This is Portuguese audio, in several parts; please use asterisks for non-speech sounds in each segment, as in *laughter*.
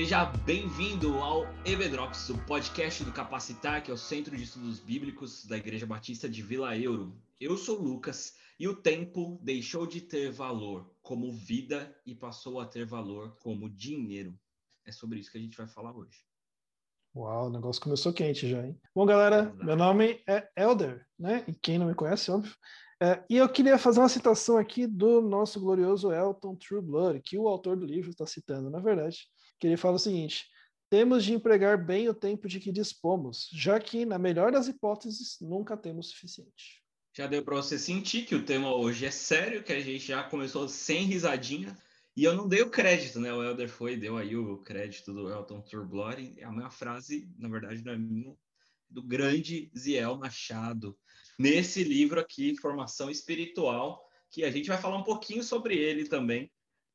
Seja bem-vindo ao Evedrops, o podcast do Capacitar, que é o Centro de Estudos Bíblicos da Igreja Batista de Vila Euro. Eu sou o Lucas e o tempo deixou de ter valor como vida e passou a ter valor como dinheiro. É sobre isso que a gente vai falar hoje. Uau, o negócio começou quente já, hein? Bom, galera, meu nome é Elder, né? E quem não me conhece, óbvio. É, e eu queria fazer uma citação aqui do nosso glorioso Elton Trueblood, que o autor do livro está citando, na verdade, que ele fala o seguinte: temos de empregar bem o tempo de que dispomos, já que, na melhor das hipóteses, nunca temos suficiente. Já deu para você sentir que o tema hoje é sério, que a gente já começou sem risadinha, e eu não dei o crédito, né? O Elder foi, deu aí o crédito do Elton Turblore. A minha frase, na verdade, não é minha, do grande Ziel Machado. Nesse livro aqui, Formação Espiritual, que a gente vai falar um pouquinho sobre ele também.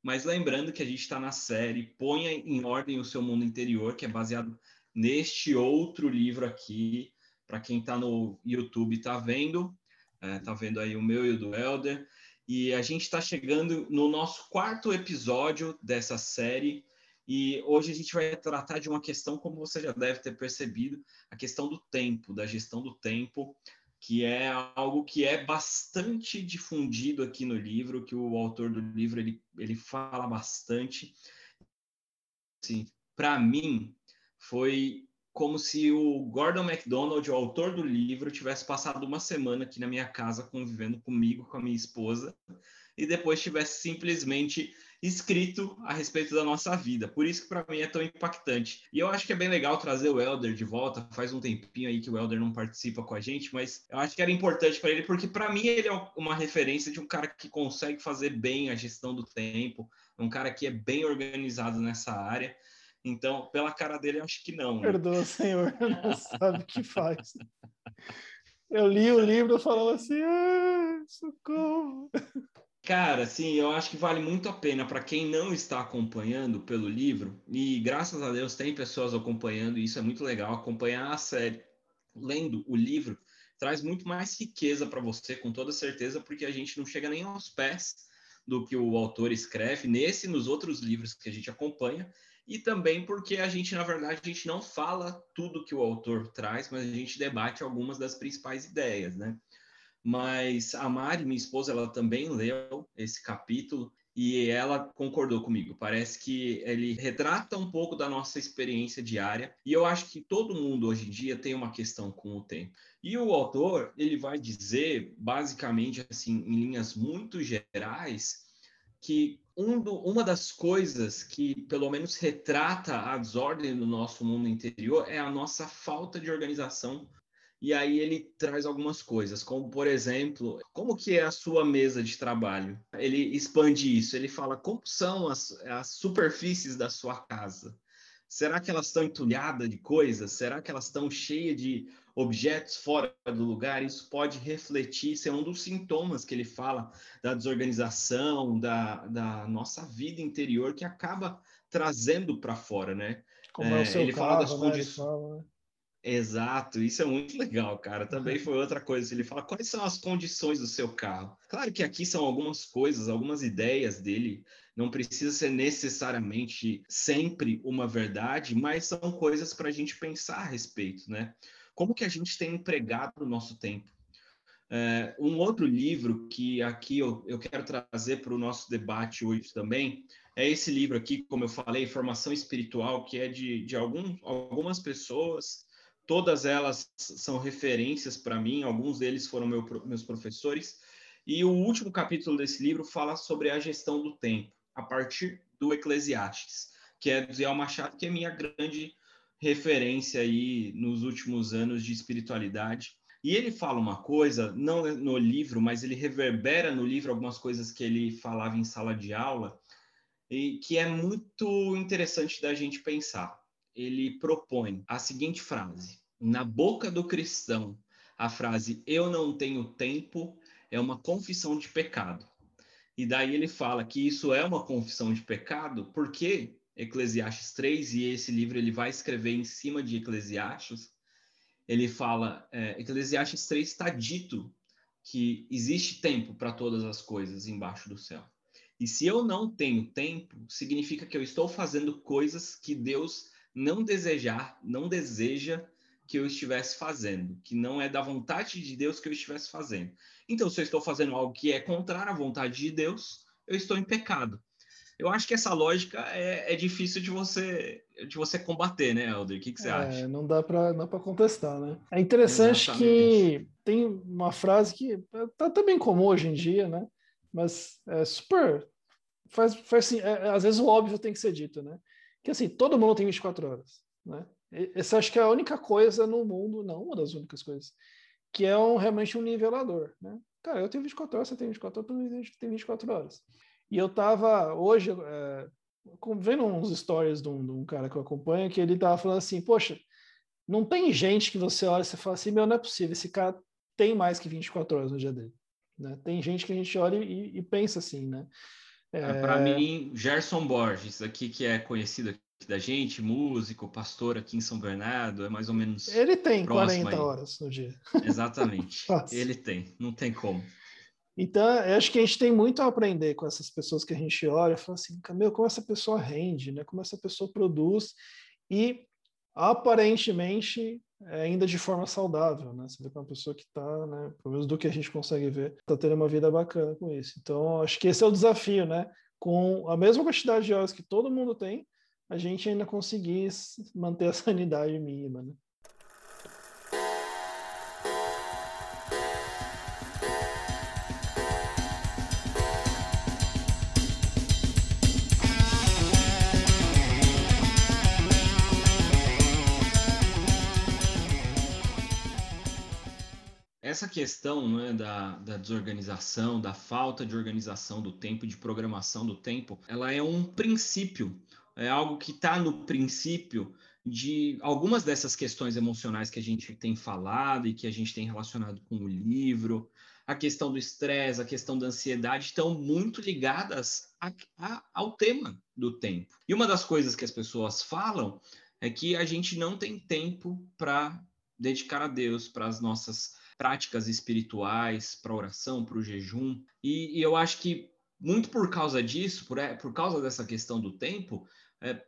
Mas lembrando que a gente está na série Ponha em Ordem o Seu Mundo Interior, que é baseado neste outro livro aqui. Para quem está no YouTube, está vendo. Está é, vendo aí o meu e o do Elder. E a gente está chegando no nosso quarto episódio dessa série. E hoje a gente vai tratar de uma questão, como você já deve ter percebido, a questão do tempo, da gestão do tempo, que é algo que é bastante difundido aqui no livro, que o autor do livro ele, ele fala bastante. Assim, Para mim, foi como se o Gordon MacDonald, o autor do livro, tivesse passado uma semana aqui na minha casa convivendo comigo, com a minha esposa, e depois tivesse simplesmente escrito a respeito da nossa vida. Por isso que para mim é tão impactante. E eu acho que é bem legal trazer o Elder de volta. Faz um tempinho aí que o Elder não participa com a gente, mas eu acho que era importante para ele porque para mim ele é uma referência de um cara que consegue fazer bem a gestão do tempo, um cara que é bem organizado nessa área. Então, pela cara dele, eu acho que não. Né? Perdoa, senhor, *laughs* não sabe o que faz. Eu li o livro e falava assim, ah, socorro. Cara, assim, eu acho que vale muito a pena para quem não está acompanhando pelo livro, e graças a Deus tem pessoas acompanhando, e isso é muito legal, acompanhar a série. Lendo o livro traz muito mais riqueza para você, com toda certeza, porque a gente não chega nem aos pés do que o autor escreve nesse e nos outros livros que a gente acompanha, e também porque a gente, na verdade, a gente não fala tudo que o autor traz, mas a gente debate algumas das principais ideias, né? Mas a Mari, minha esposa, ela também leu esse capítulo e ela concordou comigo. Parece que ele retrata um pouco da nossa experiência diária e eu acho que todo mundo hoje em dia tem uma questão com o tempo. E o autor, ele vai dizer, basicamente, assim, em linhas muito gerais, que um do, uma das coisas que, pelo menos, retrata a desordem do nosso mundo interior é a nossa falta de organização. E aí ele traz algumas coisas, como, por exemplo, como que é a sua mesa de trabalho? Ele expande isso, ele fala como são as, as superfícies da sua casa. Será que elas estão entulhadas de coisas? Será que elas estão cheias de objetos fora do lugar, isso pode refletir, isso é um dos sintomas que ele fala da desorganização, da, da nossa vida interior, que acaba trazendo para fora, né? Como é, é o seu ele carro, fala das né? condições. Exato, isso é muito legal, cara. Também foi outra coisa. Ele fala quais são as condições do seu carro. Claro que aqui são algumas coisas, algumas ideias dele. Não precisa ser necessariamente sempre uma verdade, mas são coisas para a gente pensar a respeito, né? como que a gente tem empregado o nosso tempo. É, um outro livro que aqui eu, eu quero trazer para o nosso debate hoje também é esse livro aqui, como eu falei, Formação Espiritual, que é de, de algum, algumas pessoas, todas elas são referências para mim, alguns deles foram meu, meus professores, e o último capítulo desse livro fala sobre a gestão do tempo, a partir do Eclesiastes, que é do Zé Machado, que é minha grande referência aí nos últimos anos de espiritualidade. E ele fala uma coisa, não no livro, mas ele reverbera no livro algumas coisas que ele falava em sala de aula, e que é muito interessante da gente pensar. Ele propõe a seguinte frase: na boca do cristão, a frase eu não tenho tempo é uma confissão de pecado. E daí ele fala que isso é uma confissão de pecado porque Eclesiastes 3, e esse livro ele vai escrever em cima de Eclesiastes, ele fala, é, Eclesiastes 3 está dito que existe tempo para todas as coisas embaixo do céu. E se eu não tenho tempo, significa que eu estou fazendo coisas que Deus não desejar, não deseja que eu estivesse fazendo, que não é da vontade de Deus que eu estivesse fazendo. Então, se eu estou fazendo algo que é contrário à vontade de Deus, eu estou em pecado. Eu acho que essa lógica é, é difícil de você de você combater, né, Helder? O que, que você é, acha? Não dá para contestar, né? É interessante Exatamente. que tem uma frase que tá também comum hoje em dia, né? Mas é super faz, faz assim, é, às vezes o óbvio tem que ser dito, né? Que assim, todo mundo tem 24 horas, né? Essa acho que é a única coisa no mundo, não uma das únicas coisas, que é um, realmente um nivelador, né? Cara, eu tenho 24 horas, você tem 24 horas, todo mundo tem 24 horas. E eu tava hoje é, vendo uns stories de um, de um, cara que eu acompanho que ele tava falando assim, poxa, não tem gente que você olha e você fala assim, meu, não é possível, esse cara tem mais que 24 horas no dia dele. Né? Tem gente que a gente olha e, e pensa assim, né? É... é Para mim, Gerson Borges, aqui que é conhecido aqui da gente, músico, pastor aqui em São Bernardo, é mais ou menos. Ele tem 40 aí. horas no dia. Exatamente. *laughs* Ele tem, não tem como. Então, eu acho que a gente tem muito a aprender com essas pessoas que a gente olha e fala assim, meu, como essa pessoa rende, né? Como essa pessoa produz e aparentemente ainda de forma saudável, né? Você vê que é uma pessoa que está, né? Pelo menos do que a gente consegue ver, está tendo uma vida bacana com isso. Então, acho que esse é o desafio, né? Com a mesma quantidade de horas que todo mundo tem, a gente ainda conseguir manter a *laughs* sanidade mínima, né? Essa questão né, da, da, desorganização, da falta de organização do tempo, de programação do tempo, ela é um princípio, é algo que está no princípio de algumas dessas questões emocionais que a gente tem falado e que a gente tem relacionado com o livro, a questão do estresse, a questão da ansiedade, estão muito ligadas a, a, ao tema do tempo. E uma das coisas que as pessoas falam é que a gente não tem tempo para dedicar a Deus, para as nossas práticas espirituais, para oração, para o jejum. E, e, eu acho que muito por causa disso, por, é, por causa dessa questão do tempo, é,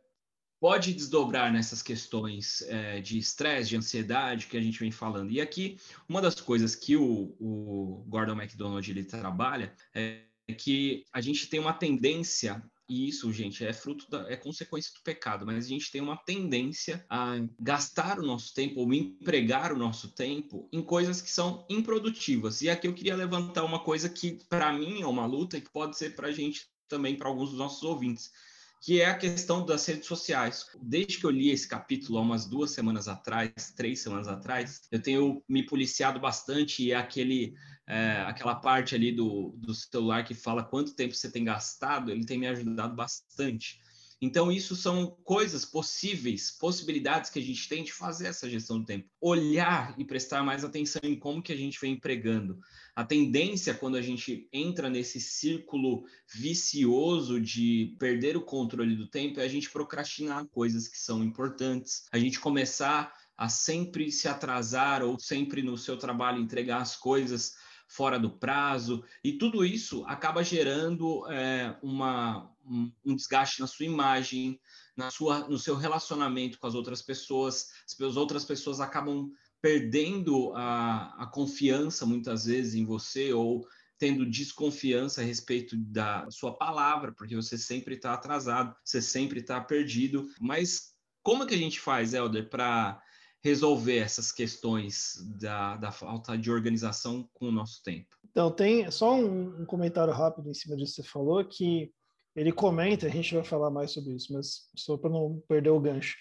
pode desdobrar nessas questões é, de estresse, de ansiedade que a gente vem falando. E aqui, uma das coisas que o, o Gordon MacDonald ele trabalha é que a gente tem uma tendência e isso, gente, é fruto da, é consequência do pecado, mas a gente tem uma tendência a gastar o nosso tempo ou empregar o nosso tempo em coisas que são improdutivas. E aqui eu queria levantar uma coisa que para mim é uma luta e que pode ser para a gente também para alguns dos nossos ouvintes, que é a questão das redes sociais. Desde que eu li esse capítulo há umas duas semanas atrás, três semanas atrás, eu tenho me policiado bastante e é aquele, é, aquela parte ali do, do celular que fala quanto tempo você tem gastado, ele tem me ajudado bastante. Então, isso são coisas possíveis, possibilidades que a gente tem de fazer essa gestão do tempo. Olhar e prestar mais atenção em como que a gente vem empregando. A tendência, quando a gente entra nesse círculo vicioso de perder o controle do tempo, é a gente procrastinar coisas que são importantes, a gente começar a sempre se atrasar ou sempre no seu trabalho entregar as coisas fora do prazo, e tudo isso acaba gerando é, uma, um, desgaste na sua imagem, na sua, no seu relacionamento com as outras pessoas. As outras pessoas acabam perdendo a, a confiança muitas vezes em você ou tendo desconfiança a respeito da sua palavra, porque você sempre está atrasado, você sempre está perdido. Mas como que a gente faz, Helder, para resolver essas questões da, da falta de organização com o nosso tempo. Então, tem só um, um, comentário rápido em cima disso que você falou, que ele comenta, a gente vai falar mais sobre isso, mas só para não perder o gancho,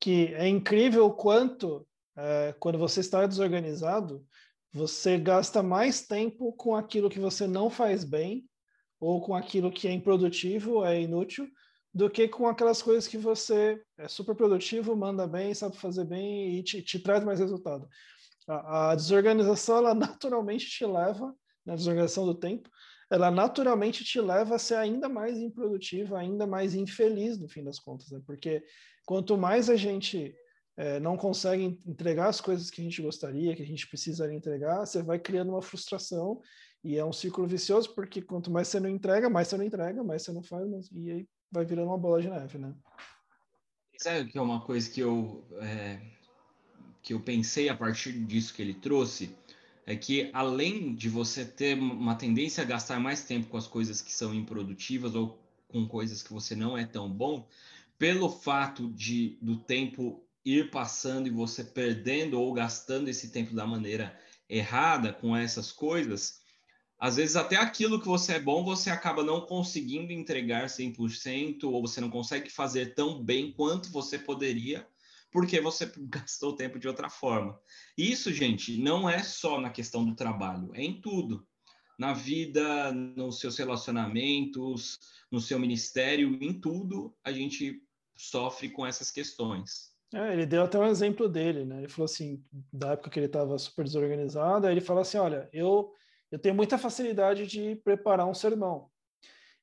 que é incrível o quanto, é, quando você está desorganizado, você gasta mais tempo com aquilo que você não faz bem, ou com aquilo que é improdutivo, é inútil, do que com aquelas coisas que você é super produtivo, manda bem, sabe fazer bem e te, te traz mais resultado. A, a, desorganização, ela *laughs* naturalmente te leva, na desorganização do tempo, ela naturalmente te leva a ser ainda mais improdutivo, ainda mais infeliz no fim das contas, né? Porque quanto mais a gente é, não consegue entregar as coisas que a gente gostaria, que a gente precisaria entregar, você vai criando uma frustração E é um ciclo vicioso, porque quanto mais você não entrega, mais você não entrega, mais você não faz, e aí vai virando uma bola de neve, né? Sabe que é uma coisa que eu, é, que eu pensei a partir disso que ele trouxe? É que além de você ter uma tendência a gastar mais tempo com as coisas que são improdutivas ou com coisas que você não é tão bom, pelo fato de do tempo ir passando e você perdendo ou gastando esse tempo da maneira errada com essas coisas, às vezes até aquilo que você é bom você acaba não conseguindo entregar 100% ou você não consegue fazer tão bem quanto você poderia porque você *laughs* gastou tempo de outra forma. Isso, gente, não é só na questão do trabalho, é em tudo. Na vida, nos seus relacionamentos, no seu ministério, em tudo, a gente sofre com essas questões. É, ele deu até um exemplo dele, né? Ele falou assim, da época que ele estava super desorganizado, aí ele falou assim, olha, eu, eu tenho muita facilidade de preparar um sermão.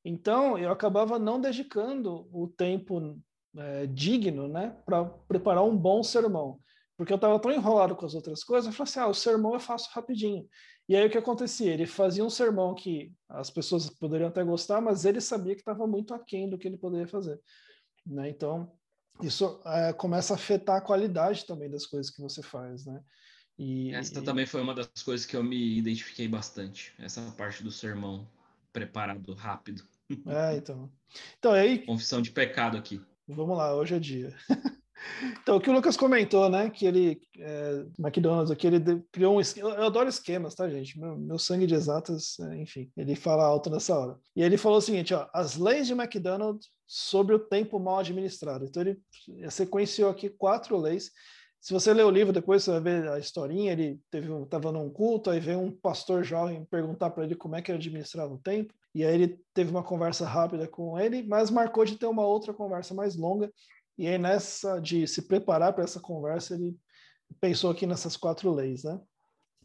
Então, eu acabava não dedicando o tempo é, digno, né, para preparar um bom sermão. Porque eu estava tão enrolado com as outras coisas, eu falei assim, ah, o sermão eu faço rapidinho. E aí o que acontecia? Ele fazia um sermão que as pessoas poderiam até gostar, mas ele sabia que estava muito aquém do que ele poderia fazer. Né? Então, isso é, começa a afetar a qualidade também das coisas que você faz, né? E, Essa também foi uma das coisas que eu me identifiquei bastante, essa parte do sermão preparado rápido. É, *laughs* então. Então aí. Confissão de pecado aqui. Vamos lá, hoje é dia. *laughs* então, o que o Lucas comentou, né? Que ele, é, McDonald's aqui, ele criou um esquema. Eu adoro esquemas, tá, gente? Meu, meu sangue de exatas, é, enfim, ele fala alto nessa hora. E ele falou o seguinte: ó, as leis de McDonald's sobre o tempo mal administrado. Então ele sequenciou aqui quatro leis. Se você ler o livro depois, você vai ver a historinha. Ele teve estava num culto, aí veio um pastor jovem perguntar para ele como é que ele administrava o tempo. E aí ele teve uma conversa rápida com ele, mas marcou de ter uma outra conversa mais longa. E aí nessa de se preparar para essa conversa, ele pensou aqui nessas quatro leis, né?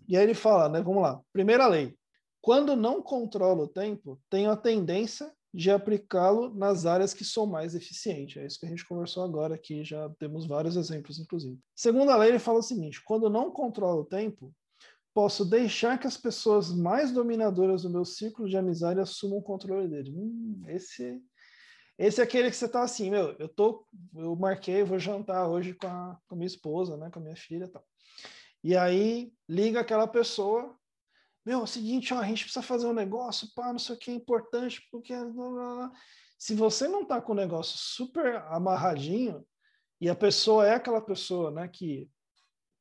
E aí ele fala, né? Vamos lá. Primeira lei: quando não controlo o tempo, tenho a tendência de aplicá-lo nas áreas que são mais eficientes. É isso que a gente conversou agora aqui, já temos vários exemplos, inclusive. Segunda lei, ele fala o seguinte: quando não controlo o tempo, posso deixar que as pessoas mais dominadoras do meu ciclo de amizade assumam o controle dele. Hum, esse, esse é aquele que você tá assim, meu, eu tô, eu marquei, vou jantar hoje com a, com a minha esposa, né, com a minha filha, e tal. E aí liga aquela pessoa meu, é o seguinte, ó, a gente precisa fazer um negócio, pá, não sei o que é importante, porque se você não tá com o negócio super amarradinho e a pessoa é aquela pessoa, né, que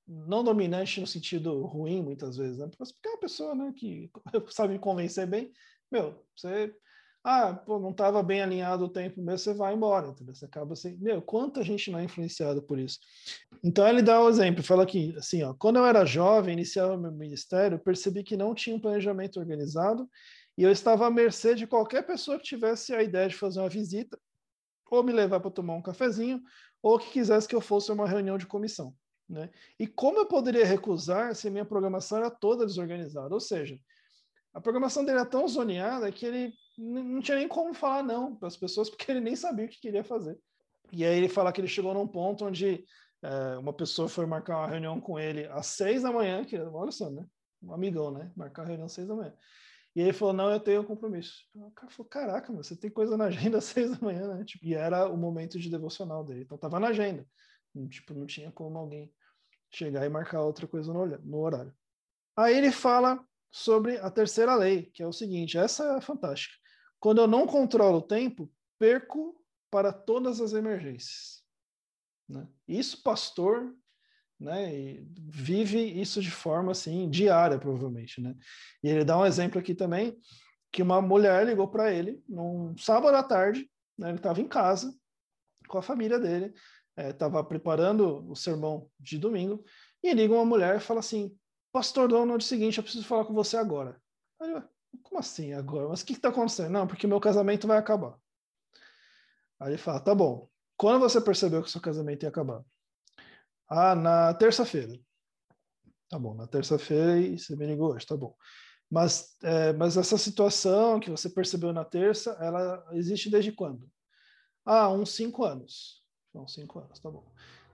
não dominante no sentido ruim muitas vezes, né? Porque é uma pessoa, né, que *laughs* sabe me convencer bem, meu, você ah, pô, não estava bem alinhado o tempo mesmo, você vai embora, entendeu? Você acaba assim, meu, quanta gente não é influenciada por isso. Então ele dá o um exemplo, fala aqui, assim, ó, quando eu era jovem, iniciava meu ministério, percebi que não tinha um planejamento organizado e eu estava à mercê de qualquer pessoa que tivesse a ideia de fazer uma visita, ou me levar para tomar um cafezinho, ou que quisesse que eu fosse uma reunião de comissão. Né? E como eu poderia recusar se minha programação era toda desorganizada? Ou seja, a programação dele é tão zoneada que ele não tinha nem como falar não para as pessoas, *laughs* porque ele nem sabia o que queria fazer. E aí ele fala que ele chegou num ponto onde é, uma pessoa foi marcar uma reunião com ele às seis da manhã, que olha só, né? Um amigão, né? Marcar a reunião às seis da manhã. E ele falou, não, eu tenho um compromisso. O cara falou, caraca, você tem coisa na agenda às *laughs* seis da manhã, né? Tipo, e era o momento de devocional dele. Então tava na agenda. Tipo, não tinha como alguém chegar e marcar outra coisa no horário. Aí ele fala sobre a terceira lei, que é o seguinte: essa é fantástica. Quando eu não controlo o tempo, perco para todas as emergências. Né? Isso, pastor, né, vive isso de forma assim diária, provavelmente. Né? E ele dá um exemplo aqui também que uma mulher ligou para ele num sábado à tarde, né, ele estava em casa com a família dele, estava é, preparando o sermão de domingo, e liga uma mulher e fala assim: Pastor Donald, é o seguinte, eu preciso falar com você agora. Aí como assim agora? Mas o que está acontecendo? Não, porque meu casamento vai acabar. Aí ele fala, tá bom. Quando você percebeu que seu casamento ia acabar? Ah, na terça-feira. Tá bom, na terça-feira e você me ligou hoje, tá bom. Mas, é, mas essa situação que você percebeu na terça, ela existe desde quando? Ah, uns cinco anos. Uns cinco anos, tá bom.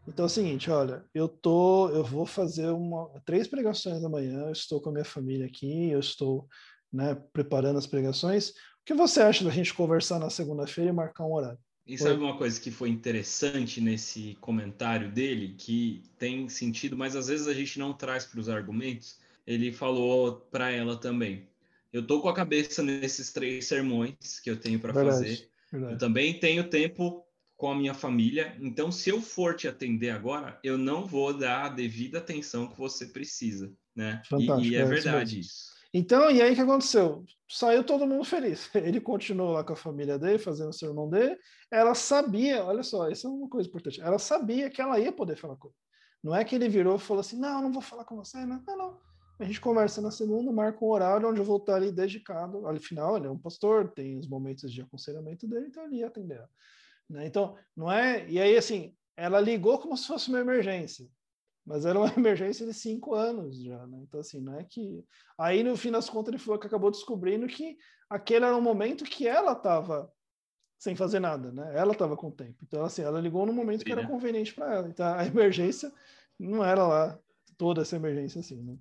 Então é o seguinte, olha, eu tô, eu vou fazer uma, três pregações amanhã, eu estou com a minha família aqui, eu estou né, preparando as pregações. O que você acha da gente conversar na segunda-feira e marcar um horário? E sabe uma coisa que foi interessante nesse comentário dele, que tem sentido, mas às vezes a gente não traz para os argumentos? Ele falou para ela também. Eu tô com a cabeça nesses três sermões que eu tenho para fazer. Verdade. Eu também tenho tempo com a minha família. Então, se eu for te atender agora, eu não vou dar a devida atenção que você precisa, né? Fantástico, e, e é, é verdade isso. Então, e aí o que aconteceu? Saiu todo mundo feliz. *laughs* Ele continuou lá com a família dele, fazendo o sermão dele. Ela sabia, olha só, isso é uma coisa importante. Ela sabia que ela ia poder falar com ele. Não é que ele virou e falou assim: não, não vou falar com você, não, não, não. A gente conversa na segunda, marca um horário onde eu vou estar ali dedicado. Afinal, ele é um pastor, tem os momentos de aconselhamento dele, então ele ia atender. Né? Então, não é. E aí, assim, ela ligou como se fosse uma emergência, mas era uma *laughs* emergência de cinco anos já, né? Então, assim, não é que. Aí, no fim das contas, ele falou que acabou descobrindo que aquele era um momento que ela estava sem fazer nada, né? Ela estava com tempo. Então, assim, ela ligou no momento que era né? conveniente para ela. Então, a *laughs* emergência não era lá toda essa emergência assim, né?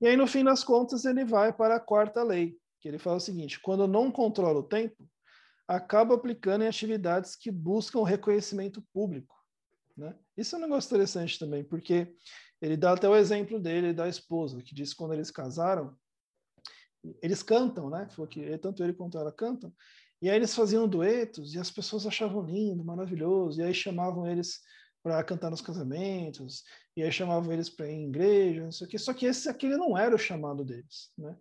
E aí, no fim das contas, ele vai para a quarta lei, que ele fala o seguinte: quando não controla o tempo, acaba aplicando em atividades que buscam reconhecimento público. Né? Isso é um negócio interessante também, porque ele dá até o exemplo dele da esposa, que diz que quando eles casaram, eles cantam, né? Falou que tanto ele quanto ela cantam, e aí eles faziam duetos e as pessoas achavam lindo, maravilhoso, e aí chamavam eles para cantar nos casamentos, e aí chamavam eles para ir em igreja, não sei o quê. Só que esse aquele não era o chamado deles, né?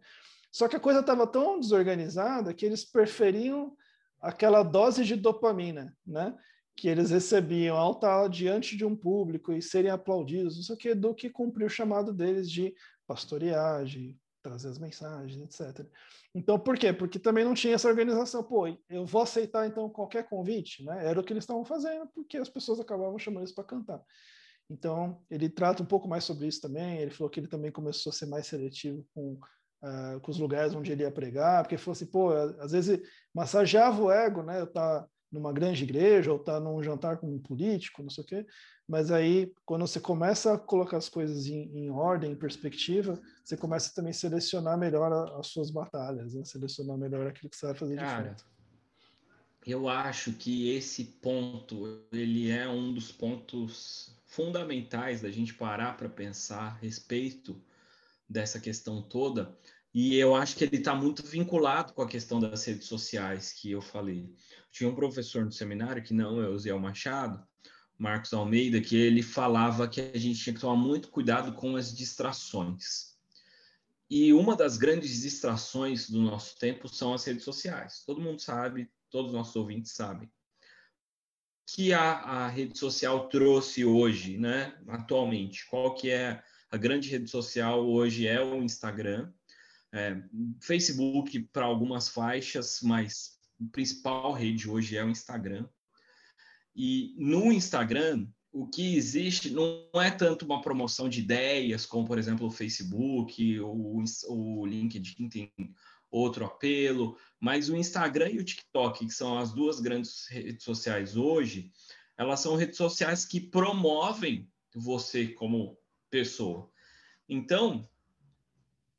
Só que a coisa estava tão desorganizada que eles preferiam aquela dose de dopamina, né? Que eles recebiam ao estar diante de um público e serem aplaudidos, não sei o quê, do que cumprir o chamado deles de pastorear, de trazer as mensagens, etc. Então, por quê? Porque também não tinha essa organização. Pô, eu vou aceitar então qualquer convite, né? Era o que eles estavam fazendo, porque as pessoas acabavam chamando eles para cantar. Então, ele trata um pouco mais sobre isso também. Ele falou que ele também começou a ser mais seletivo com uh, com os lugares onde ele ia pregar, porque fosse, assim, pô, às vezes massageava o ego, né? Eu tá numa grande igreja ou tá num jantar com um político, não sei o quê. Mas aí, quando você começa a colocar as coisas em, em ordem, em perspectiva, você começa também a selecionar melhor a, as suas batalhas, né? selecionar melhor aquilo que você vai fazer Cara, de fato. Eu acho que esse ponto, ele é um dos pontos fundamentais da gente parar para pensar a respeito dessa questão toda, e eu acho que ele está muito vinculado com a questão das redes sociais que eu falei. Tinha um professor no seminário, que não é o Zé Machado, Marcos Almeida, que ele falava que a gente tinha que tomar muito cuidado com as distrações. E uma das grandes distrações do nosso tempo são as redes sociais. Todo mundo sabe, todos os nossos ouvintes sabem. Que a, a rede social trouxe hoje, né, atualmente? Qual que é a grande rede social hoje é o Instagram, é, Facebook para algumas faixas, mas a principal rede hoje é o Instagram. E no Instagram, o que existe não é tanto uma promoção de ideias, como, por exemplo, o Facebook, ou o LinkedIn tem outro apelo, mas o Instagram e o TikTok, que são as duas grandes redes sociais hoje, elas são redes sociais que promovem você como pessoa. Então,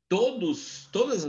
todos, todas,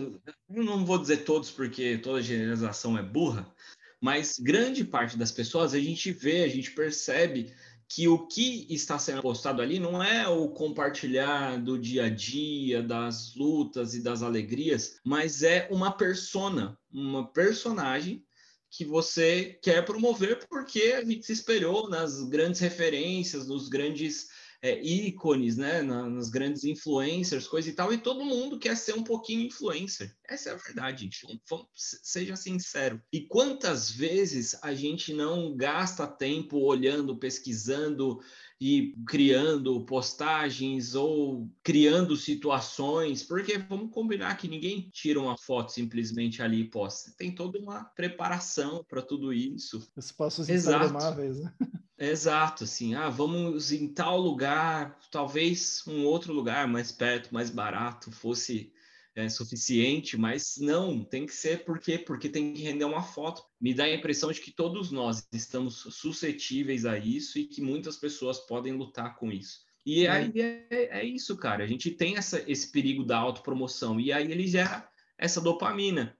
não vou dizer todos porque toda generalização é burra, mas grande parte das pessoas a gente vê, a gente percebe que o que está sendo postado ali não é o compartilhar do dia a dia, das lutas e das alegrias, mas é uma persona, uma personagem que você quer promover porque a gente se espelhou nas grandes referências, nos grandes é, ícones, né, nas grandes influencers, coisa e tal, e todo mundo quer ser um pouquinho influencer. Essa é a verdade, gente. seja sincero. E quantas vezes a gente não gasta tempo olhando, pesquisando e criando postagens ou criando situações, porque vamos combinar que ninguém tira uma foto simplesmente ali e posta. Tem toda uma preparação para tudo isso. Os passos instagramáveis, né? Exato, assim, ah, vamos em tal lugar, talvez um outro lugar mais perto, mais barato, fosse é, suficiente, mas não, tem que ser porque porque tem que render uma foto. Me dá a impressão de que todos nós estamos suscetíveis a isso e que muitas pessoas podem lutar com isso. E é. aí é, é, isso, cara. A gente tem essa, esse perigo da autopromoção. E aí ele gera essa dopamina,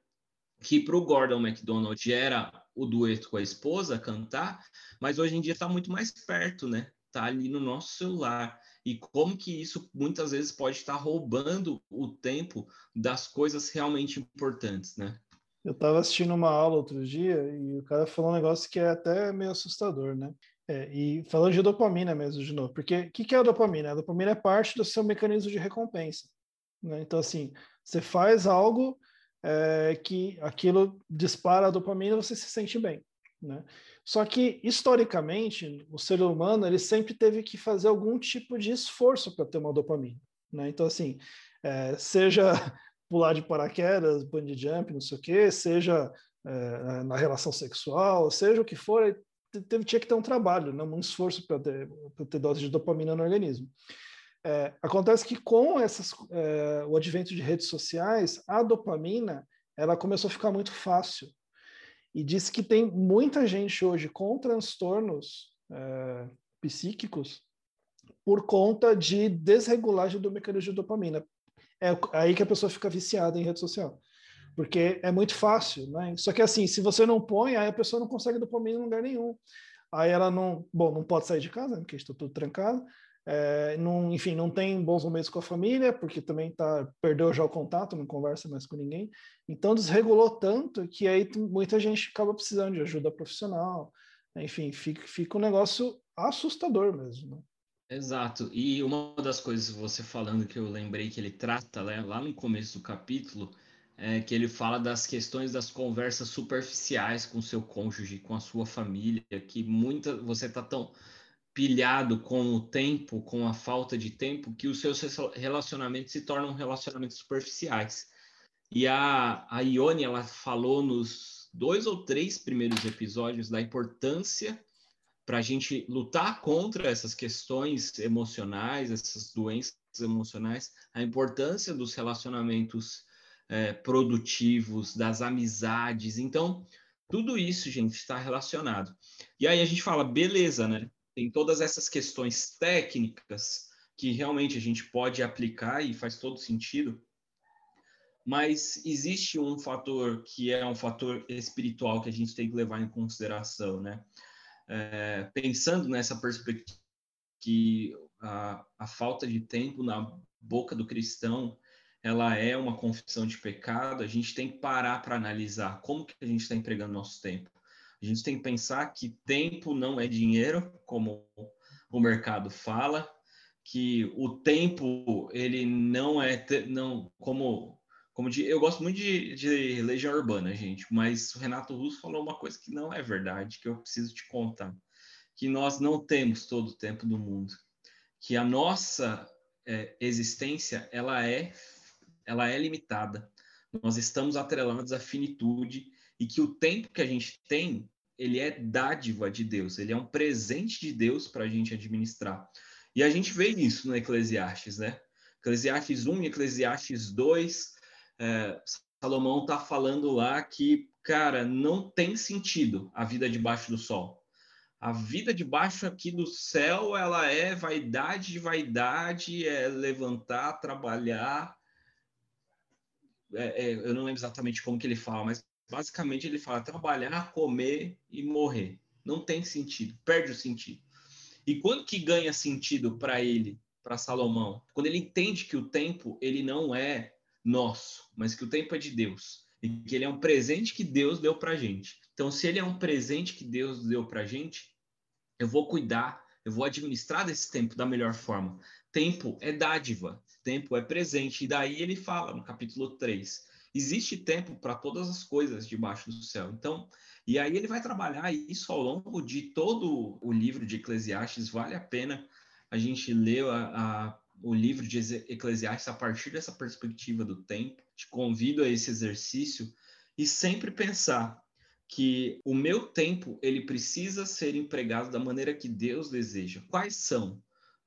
que para o Gordon McDonald gera o dueto com a esposa, cantar, mas hoje em dia está muito mais perto, né? Está ali no nosso celular. E como que isso muitas vezes pode estar roubando o tempo das coisas realmente importantes, né? Eu estava assistindo uma aula outro dia e o cara falou um negócio que é até meio assustador, né? É, e falando de dopamina mesmo, de novo, porque o que, que é a dopamina? A dopamina é parte do seu mecanismo de recompensa. Né? Então, assim, você faz algo é, que aquilo dispara a dopamina e você se sente bem. Né? Só que, historicamente, o ser humano ele sempre teve que fazer algum tipo de esforço para ter uma dopamina. Né? Então, assim, é, seja *laughs* pular de paraquedas, bungee jump, não sei o quê, seja é, na relação sexual, seja o que for, teve, tinha que ter um trabalho, né? um esforço para ter, ter dose de dopamina no organismo. É, acontece que com essas, é, o advento de redes sociais, a dopamina ela começou a ficar muito fácil. E diz que tem muita gente hoje com transtornos é, psíquicos por conta de desregulagem do mecanismo de dopamina. É aí que a pessoa fica viciada em rede social. Porque é muito fácil, né? Só que assim, se você não põe, aí a pessoa não consegue dopamina em lugar nenhum. Aí ela não, bom, não pode sair de casa, porque está tudo trancado. É, não, enfim, não tem bons momentos com a família, porque também tá, perdeu já o contato, não conversa mais com ninguém. Então desregulou tanto que aí muita gente acaba precisando de ajuda profissional. Enfim, fica, fica um negócio assustador mesmo. Né? Exato. E uma das coisas você falando que eu lembrei que ele trata né, lá no começo do capítulo é que ele fala das questões das conversas superficiais com seu cônjuge, com a sua família, que muita você está tão pilhado com o tempo, com a falta de tempo, que os seus relacionamentos se tornam relacionamentos superficiais. E a, a Ione, ela falou nos dois ou três primeiros episódios da importância para a gente lutar contra essas questões emocionais, essas doenças emocionais, a importância dos relacionamentos é, produtivos, das amizades. Então, tudo isso, gente, está relacionado. E aí a gente fala, beleza, né? Tem todas essas questões técnicas que realmente a gente pode aplicar e faz todo sentido, mas existe um fator que é um fator espiritual que a gente tem que levar em consideração, né? É, pensando nessa perspectiva que a, a falta de tempo na boca do cristão ela é uma confissão de pecado, a gente tem que parar para analisar como que a gente está empregando nosso tempo. A gente tem que pensar que tempo não é dinheiro, como o mercado fala, que o tempo ele não é não como como de, eu gosto muito de, de Legião Urbana, gente, mas o Renato Russo falou uma coisa que não é verdade, que eu preciso te contar, que nós não temos todo o tempo do mundo, que a nossa é, existência ela é ela é limitada. Nós estamos atrelados à finitude e que o tempo que a gente tem, ele é dádiva de Deus, ele é um presente de Deus para a gente administrar. E a gente vê isso no Eclesiastes, né? Eclesiastes 1 e Eclesiastes 2, é, Salomão está falando lá que, cara, não tem sentido a vida debaixo do sol. A vida debaixo aqui do céu, ela é vaidade de vaidade, é levantar, trabalhar. É, é, eu não lembro exatamente como que ele fala, mas Basicamente, ele fala trabalhar, comer e morrer. Não tem sentido, perde o sentido. E quando que ganha sentido para ele, para Salomão? Quando ele entende que o tempo ele não é nosso, mas que o tempo é de Deus e que ele é um presente que Deus deu para gente. Então, se ele é um presente que Deus deu para gente, eu vou cuidar, eu vou administrar desse tempo da melhor forma. Tempo é dádiva, tempo é presente. E daí ele fala no capítulo 3 existe tempo para todas as coisas debaixo do céu. Então, e aí ele vai trabalhar isso ao longo de todo o livro de Eclesiastes. Vale a pena a gente ler a, a, o livro de Eclesiastes a partir dessa perspectiva do tempo. Te convido a esse exercício e sempre pensar que o meu tempo ele precisa ser empregado da maneira que Deus deseja. Quais são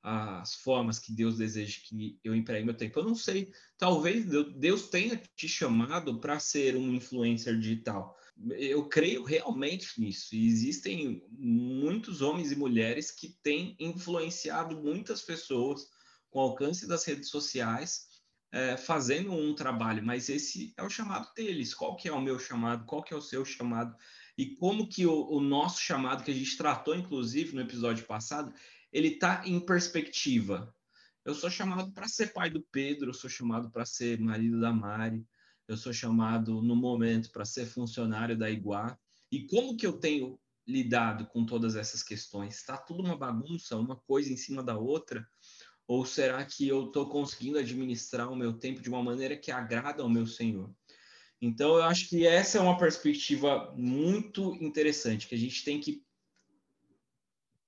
as formas que Deus deseja que eu empregue meu tempo. Eu não sei, talvez Deus tenha te chamado para ser um influencer digital, Eu creio realmente nisso. E existem muitos homens e mulheres que têm influenciado muitas pessoas com alcance das redes sociais, é, fazendo um trabalho. Mas esse é o chamado deles. Qual que é o meu chamado? Qual que é o seu chamado? E como que o, o nosso chamado, que a gente tratou, inclusive, no episódio passado, ele está em perspectiva. Eu sou chamado para ser pai do Pedro, eu sou chamado para ser marido da Mari, eu sou chamado no momento para ser funcionário da Iguá. E como que eu tenho lidado com todas essas questões? Está tudo uma bagunça, uma coisa em cima da outra? Ou será que eu estou conseguindo administrar o meu tempo de uma maneira que agrada ao meu Senhor? Então, eu acho que essa é uma perspectiva muito interessante, que a gente tem que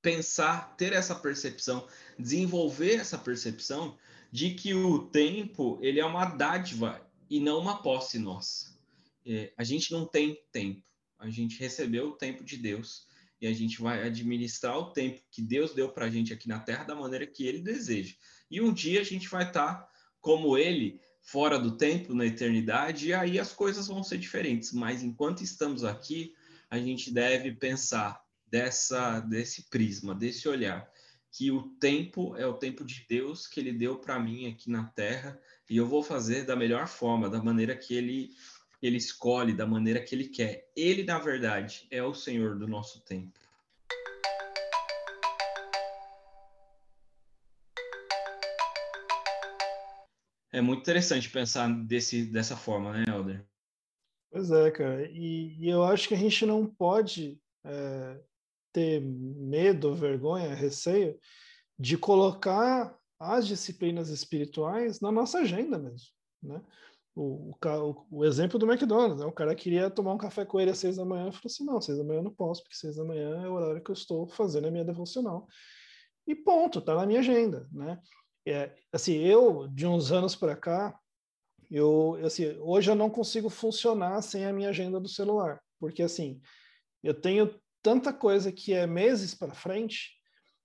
pensar, ter essa percepção, desenvolver essa percepção de que o tempo ele é uma dádiva e não uma posse nossa. É, a gente não tem tempo, a gente recebeu o tempo de Deus e a gente vai administrar o tempo que Deus deu para a gente aqui na Terra da maneira que Ele deseja. E um dia a gente vai estar tá como Ele, fora do tempo, na eternidade, e aí as coisas vão ser diferentes. Mas enquanto estamos aqui, a gente deve pensar dessa desse prisma, desse olhar, que o tempo é o tempo de Deus que Ele deu para mim aqui na Terra e eu vou fazer da melhor forma, da maneira que ele ele escolhe, da maneira que ele quer. Ele, na verdade, é o Senhor do nosso tempo. É muito interessante pensar desse, dessa forma, né, Helder? Pois é, cara. E, e eu acho que a gente não pode é, ter medo, vergonha, receio de colocar as disciplinas espirituais na nossa agenda mesmo, né? O, o, o, exemplo do McDonald's, né? o cara queria tomar um café com ele às seis da manhã, falou assim, não, seis da manhã eu não posso, porque seis da manhã é o horário que eu estou fazendo a minha devocional. E ponto, tá na minha agenda, né? É, assim, eu, de uns anos para cá, eu, assim, hoje eu não consigo funcionar sem a minha agenda do celular, porque assim, eu tenho tanta coisa que é meses para frente,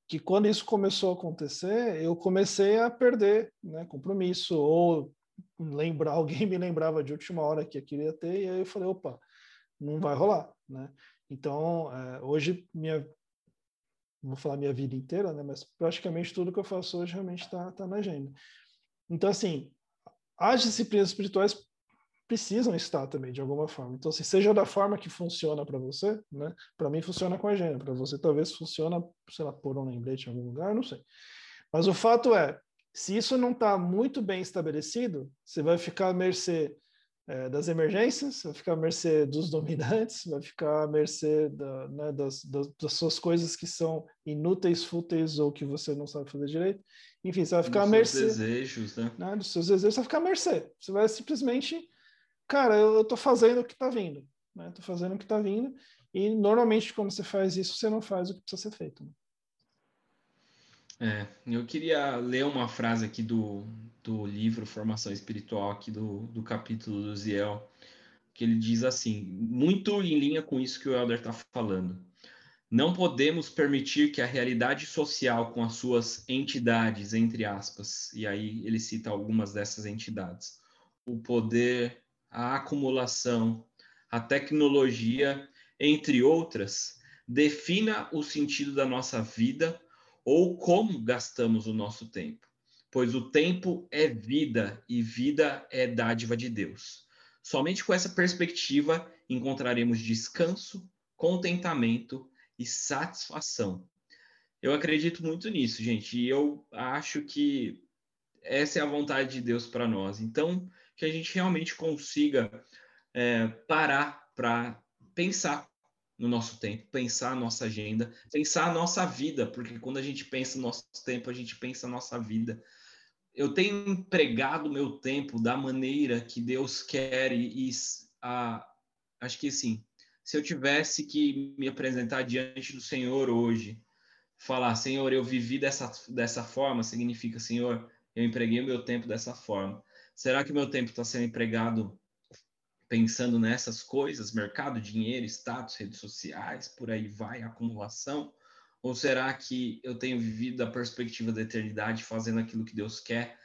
que quando isso começou a acontecer, eu comecei a perder né, compromisso, ou lembrar, *laughs* alguém me lembrava de última hora que eu queria ter, e aí eu falei, opa, não vai rolar, né? Então, é, hoje, minha, vou falar minha vida inteira, né, mas praticamente tudo que eu faço hoje realmente está tá na agenda. Então, assim, as disciplinas espirituais precisam estar também de alguma forma. Então, assim, seja da forma que funciona para você, né? Para mim funciona com a agenda, para você talvez funciona, sei lá, por um lembrete em algum lugar, não sei. Mas o fato é, se isso não está muito bem estabelecido, você vai ficar à mercê é, das emergências, vai ficar à mercê dos dominantes, *laughs* vai ficar à mercê da, né, das, das, das, suas coisas que são inúteis, fúteis ou que você não sabe fazer direito. Enfim, você vai ficar dos à mercê. Dos desejos, né? né? Dos seus desejos, você vai ficar à mercê. Você vai simplesmente cara, eu, tô fazendo o que tá vindo, né? Tô fazendo o que tá vindo e normalmente quando você faz isso, você não faz o que precisa ser feito. Né? É, eu queria ler uma frase aqui do, do livro Formação Espiritual, aqui do, do capítulo do Ziel, que ele diz assim, muito em linha com isso que o Elder está falando. Não podemos permitir que a realidade social com as suas entidades, entre aspas, e aí ele cita algumas dessas entidades, o poder, a acumulação, a tecnologia, entre outras, defina o sentido da nossa vida ou como gastamos o nosso tempo, pois o tempo é vida e vida é dádiva de Deus. Somente com essa perspectiva encontraremos descanso, contentamento e satisfação. Eu acredito muito nisso, gente, e eu acho que essa é a vontade de Deus para nós. Então, que a gente realmente consiga é, parar para pensar no nosso tempo, pensar a nossa agenda, pensar a nossa vida, porque quando a gente pensa no nosso tempo, a gente pensa a nossa vida. Eu tenho empregado meu tempo da maneira que Deus quer e, e a, acho que assim, se eu tivesse que me apresentar diante do Senhor hoje, falar, Senhor, eu vivi dessa, dessa forma, significa, Senhor, eu empreguei o meu tempo dessa forma. Será que meu tempo está sendo empregado pensando nessas coisas, mercado, dinheiro, status, redes sociais, por aí vai, acumulação? Ou será que eu tenho vivido da perspectiva da eternidade, fazendo aquilo que Deus quer?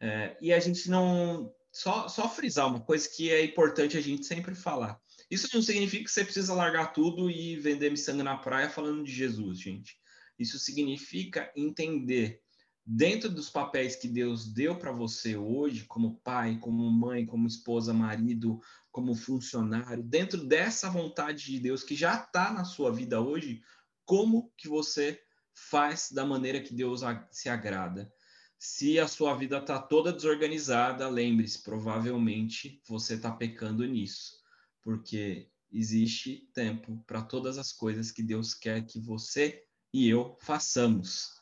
É, e a gente não. Só, só frisar uma coisa que é importante a gente sempre falar. Isso não significa que você precisa largar tudo e vender miçanga na praia falando de Jesus, gente. Isso significa entender dentro dos papéis que Deus deu para você hoje, como pai, como mãe, como esposa, marido, como funcionário, dentro dessa vontade de Deus que já está na sua vida hoje, como que você faz da maneira que Deus se agrada. Se a sua vida está toda desorganizada, lembre-se, provavelmente você está pecando nisso, porque existe tempo para todas as coisas que Deus quer que você e eu façamos.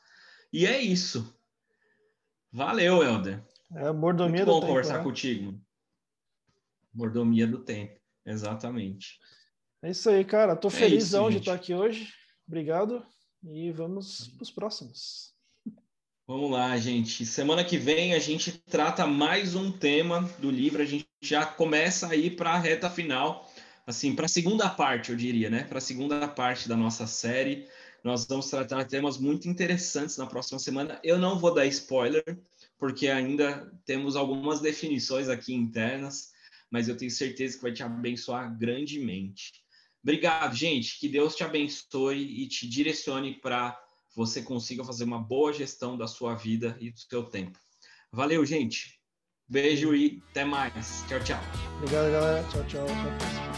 E é isso. Valeu, Helder. É a mordomia Muito bom do conversar tempo, né? contigo. Mordomia do tempo, exatamente. É isso aí, cara. Tô É felizão de estar aqui hoje. Obrigado. E vamos para os próximos. Vamos lá, gente. Semana que vem a gente trata mais um tema do livro. A gente já começa aí para a reta final, assim, para a segunda parte, eu diria, né? Para a segunda parte da nossa série. Nós vamos tratar temas muito interessantes na próxima semana. Eu não vou dar spoiler, porque ainda temos algumas definições aqui internas, mas eu tenho certeza que vai te abençoar grandemente. Obrigado, gente. Que Deus te abençoe e te direcione para você consiga fazer uma boa gestão da sua vida e do seu tempo. Valeu, gente. Beijo e até mais. Tchau, tchau. Obrigado, galera. Tchau, tchau. Próxima.